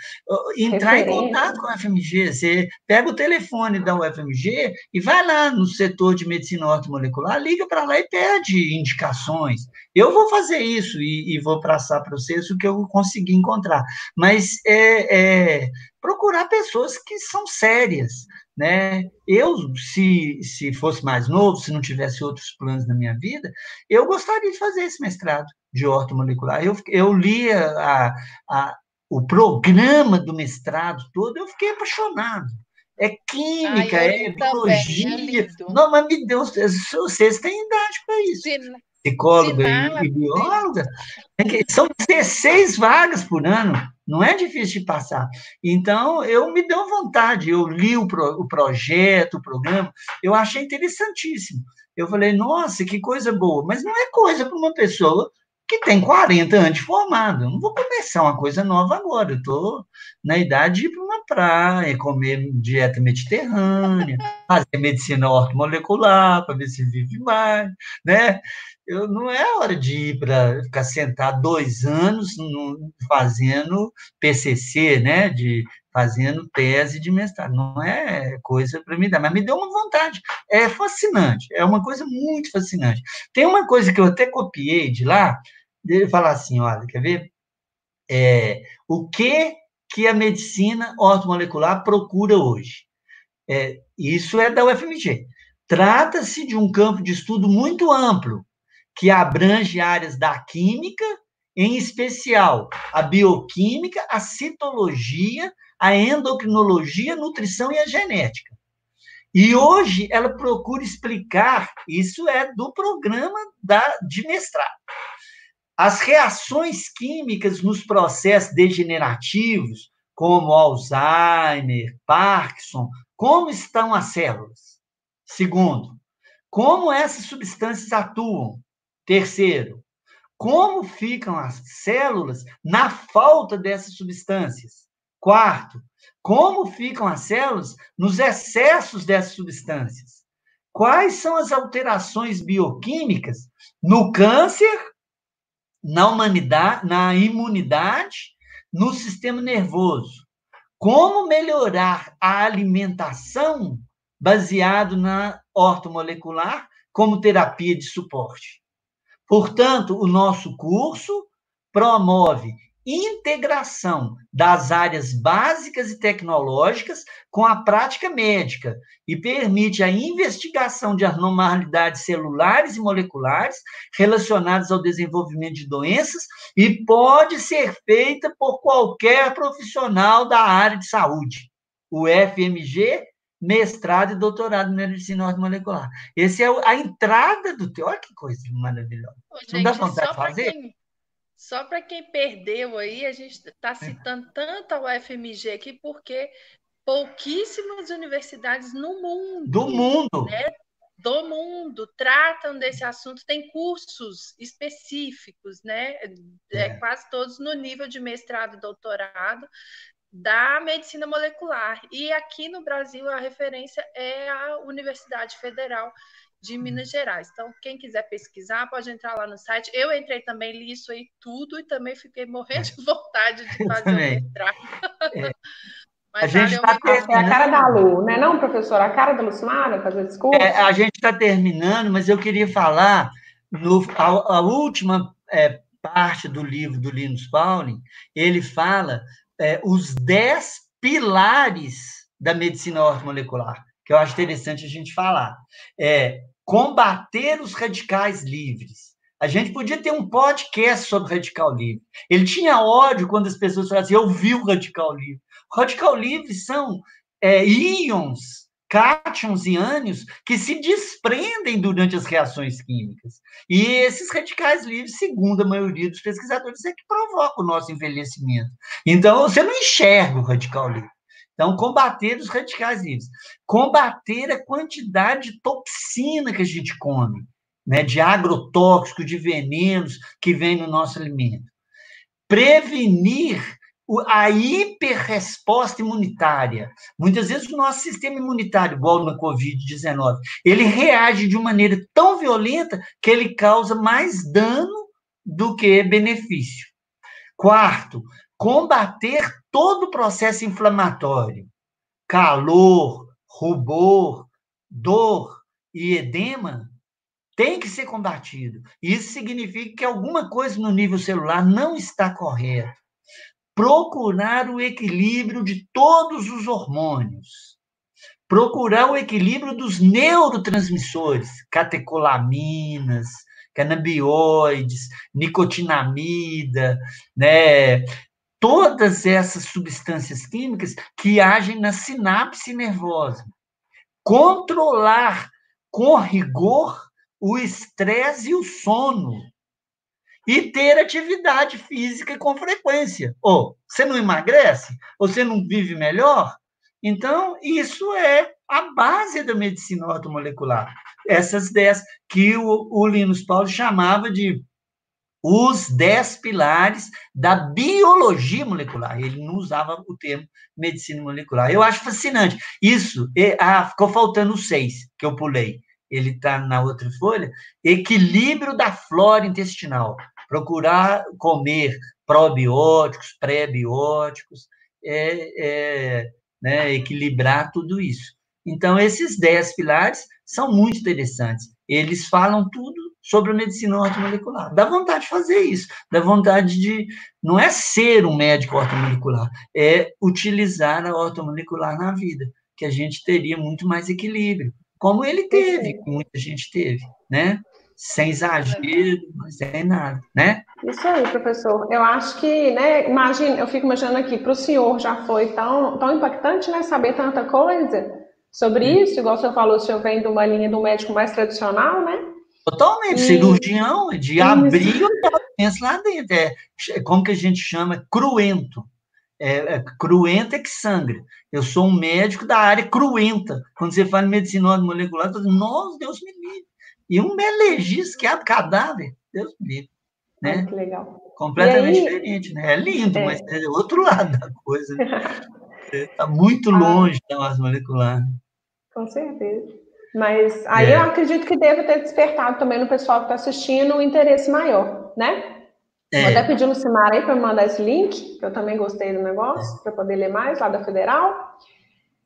entrar Referência. em contato com a FMG, você pega o telefone da UFMG e vai lá no setor de medicina ortomolecular, liga para lá e pede indicações. Eu vou fazer isso e, e vou passar para vocês o que eu consegui encontrar, mas é, é procurar pessoas que são sérias, né? Eu, se, se fosse mais novo, se não tivesse outros planos na minha vida, eu gostaria de fazer esse mestrado de ortomolecular. Eu, eu lia a, a, o programa do mestrado todo, eu fiquei apaixonado. É química, Ai, é biologia. É não, mas me Deus, vocês têm idade para isso. Sim. Psicóloga e, e bióloga. São 16 vagas por ano não é difícil de passar. Então, eu me deu vontade, eu li o, pro, o projeto, o programa, eu achei interessantíssimo. Eu falei, nossa, que coisa boa, mas não é coisa para uma pessoa que tem 40 anos de formado. Eu não vou começar uma coisa nova agora. Eu estou na idade de ir para uma praia, comer dieta mediterrânea, fazer medicina ortomolecular para ver se vive mais, né? Eu, não é hora de ir para ficar sentado dois anos no, fazendo PCC, né, de fazendo tese de mestrado. Não é coisa para me dar, mas me deu uma vontade. É fascinante, é uma coisa muito fascinante. Tem uma coisa que eu até copiei de lá, dele falar assim, olha, quer ver? É, o que que a medicina ortomolecular procura hoje? É, isso é da UFMG. Trata-se de um campo de estudo muito amplo, que abrange áreas da química, em especial a bioquímica, a citologia, a endocrinologia, a nutrição e a genética. E hoje ela procura explicar, isso é do programa da, de mestrado, as reações químicas nos processos degenerativos, como Alzheimer, Parkinson, como estão as células? Segundo, como essas substâncias atuam? Terceiro, como ficam as células na falta dessas substâncias? Quarto, como ficam as células nos excessos dessas substâncias? Quais são as alterações bioquímicas no câncer, na humanidade, na imunidade, no sistema nervoso? Como melhorar a alimentação baseado na ortomolecular como terapia de suporte? Portanto, o nosso curso promove integração das áreas básicas e tecnológicas com a prática médica e permite a investigação de anormalidades celulares e moleculares relacionadas ao desenvolvimento de doenças e pode ser feita por qualquer profissional da área de saúde. O FMG mestrado e doutorado em medicina ortomolecular. Essa é a entrada do teu. Olha que coisa maravilhosa. Ô, gente, Não dá vontade de fazer? Quem, só para quem perdeu aí, a gente está citando é. tanto a UFMG aqui, porque pouquíssimas universidades no mundo. Do mundo! Né, do mundo tratam desse assunto, tem cursos específicos, né? É. É, quase todos no nível de mestrado e doutorado, da medicina molecular. E aqui no Brasil a referência é a Universidade Federal de hum. Minas Gerais. Então, quem quiser pesquisar, pode entrar lá no site. Eu entrei também, li isso aí tudo e também fiquei morrendo de <laughs> vontade de fazer o mestrado. É. <laughs> Mas a gente está terminando. É a cara da Lu, né? Não, professora? A cara da Lucimara fazer desculpa. É, a gente está terminando, mas eu queria falar no, a, a última é, parte do livro do Linus Pauling, ele fala é, os dez pilares da medicina ortomolecular, que eu acho interessante a gente falar. É combater os radicais livres. A gente podia ter um podcast sobre radical livre. Ele tinha ódio quando as pessoas falavam assim, eu vi o radical livre. Radical livre são é, íons cátions e ânions que se desprendem durante as reações químicas. E esses radicais livres, segundo a maioria dos pesquisadores, é que provocam o nosso envelhecimento. Então, você não enxerga o radical livre. Então, combater os radicais livres. Combater a quantidade de toxina que a gente come, né, de agrotóxicos, de venenos que vem no nosso alimento. Prevenir a hiperresposta imunitária. Muitas vezes o nosso sistema imunitário, igual na Covid-19, ele reage de maneira tão violenta que ele causa mais dano do que benefício. Quarto, combater todo o processo inflamatório, calor, rubor, dor e edema, tem que ser combatido. Isso significa que alguma coisa no nível celular não está correta. Procurar o equilíbrio de todos os hormônios. Procurar o equilíbrio dos neurotransmissores, catecolaminas, canabinoides, nicotinamida, né? Todas essas substâncias químicas que agem na sinapse nervosa. Controlar com rigor o estresse e o sono. E ter atividade física com frequência. Ou você não emagrece? Ou você não vive melhor? Então, isso é a base da medicina ortomolecular. Essas dez que o, o Linus Paulo chamava de os dez pilares da biologia molecular. Ele não usava o termo medicina molecular. Eu acho fascinante. Isso, e, ah, ficou faltando seis que eu pulei ele está na outra folha, equilíbrio da flora intestinal. Procurar comer probióticos, pré-bióticos, é, é, né, equilibrar tudo isso. Então, esses dez pilares são muito interessantes. Eles falam tudo sobre a medicina ortomolecular. Dá vontade de fazer isso, dá vontade de. Não é ser um médico ortomolecular, é utilizar a ortomolecular na vida, que a gente teria muito mais equilíbrio como ele teve, como muita gente teve, né? Sem exagero, sem nada, né? Isso aí, professor. Eu acho que, né, imagina, eu fico imaginando aqui, para o senhor já foi tão, tão impactante, né, saber tanta coisa sobre é. isso, igual o senhor falou, o senhor vem de uma linha do médico mais tradicional, né? Totalmente, e... cirurgião, de isso. abrir o pensa lá dentro, é, como que a gente chama, cruento é, é, cruenta é que sangra. Eu sou um médico da área cruenta. Quando você fala em medicina molecular, você nossa, Deus me livre. E um melegista que abre cadáver, Deus me livre. Né? que legal. Completamente aí, diferente, né? É lindo, é. mas é outro <laughs> lado da coisa. Está né? <laughs> muito ah. longe da massa molecular. Com certeza. Mas aí é. eu acredito que deve ter despertado também no pessoal que está assistindo um interesse maior, né? É. Vou até pedir no Simar aí para me mandar esse link, que eu também gostei do negócio, é. para poder ler mais lá da Federal.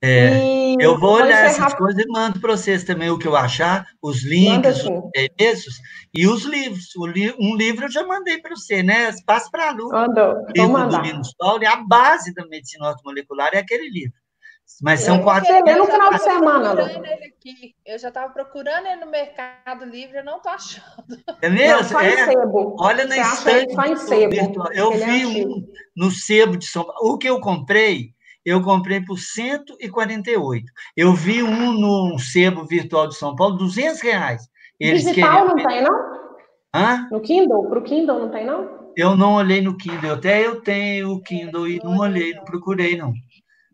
É, e eu vou olhar essas coisas e mando para vocês também o que eu achar, os links, os endereços e os livros. Li, um livro eu já mandei para você, né? Passa para a Lu. Mandou. O livro do Linus Paulo é a base da medicina ortomolecular, é aquele livro. Mas são quatro. Você lê no final de semana, Eu já estava procurando ele no Mercado Livre, eu não estou achando. É mesmo? Não, é. Sebo. Olha na estante. Só em sebo. Eu é vi um no sebo de São Paulo. O que eu comprei, eu comprei por 148. Eu vi um no sebo virtual de São Paulo, 200 reais. Eles Digital queriam... não tem, não? Hã? No Kindle? Para o Kindle não tem, não? Eu não olhei no Kindle. Até eu tenho o Kindle e não olhei, não procurei, não.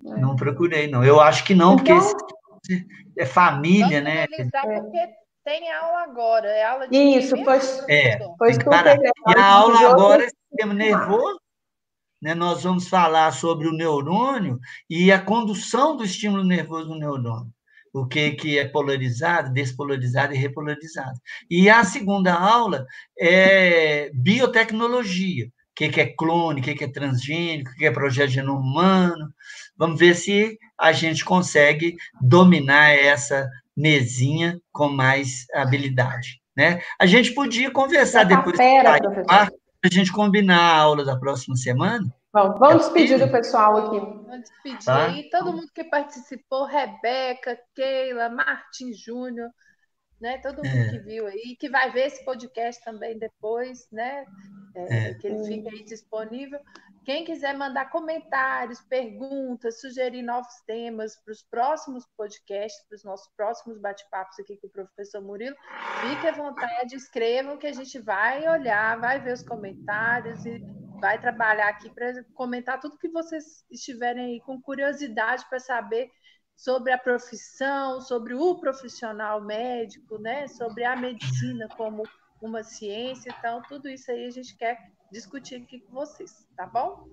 Não procurei, não. Eu acho que não, porque então, é família, né? Porque tem aula agora, é aula de Isso, pois, é, pois que parar. E a aula agora é sistema nervoso, né? Nós vamos falar sobre o neurônio e a condução do estímulo nervoso no neurônio. O que, que é polarizado, despolarizado e repolarizado. E a segunda aula é biotecnologia. O que, que é clone, o que, que é transgênico, o que é projeto de genoma humano, Vamos ver se a gente consegue dominar essa mesinha com mais habilidade. Né? A gente podia conversar tá depois para a gente combinar a aula da próxima semana. Bom, vamos despedir do pessoal aqui. Vamos despedir tá? aí, todo mundo que participou, Rebeca, Keila, Martin Júnior, né? Todo mundo é. que viu aí, que vai ver esse podcast também depois, né? É, é. Que ele fica aí disponível. Quem quiser mandar comentários, perguntas, sugerir novos temas para os próximos podcasts, para os nossos próximos bate-papos aqui com o professor Murilo, fique à vontade, escrevam que a gente vai olhar, vai ver os comentários e vai trabalhar aqui para comentar tudo que vocês estiverem aí com curiosidade para saber sobre a profissão, sobre o profissional médico, né? sobre a medicina como uma ciência. Então, tudo isso aí a gente quer discutir aqui com vocês, tá bom?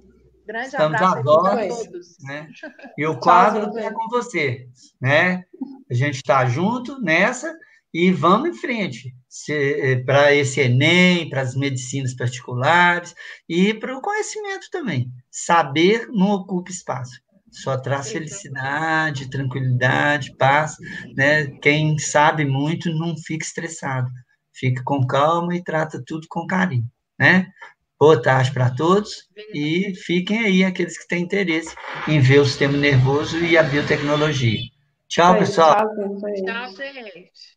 Grande Estamos abraço a todos. Né? E o quadro é com você. Né? A gente está junto nessa e vamos em frente eh, para esse Enem, para as medicinas particulares e para o conhecimento também. Saber não ocupa espaço. Só traz felicidade, tranquilidade, paz. Né? Quem sabe muito não fica estressado. Fica com calma e trata tudo com carinho. Né? Boa tarde para todos e fiquem aí aqueles que têm interesse em ver o sistema nervoso e a biotecnologia. Tchau, pessoal. Tchau, gente.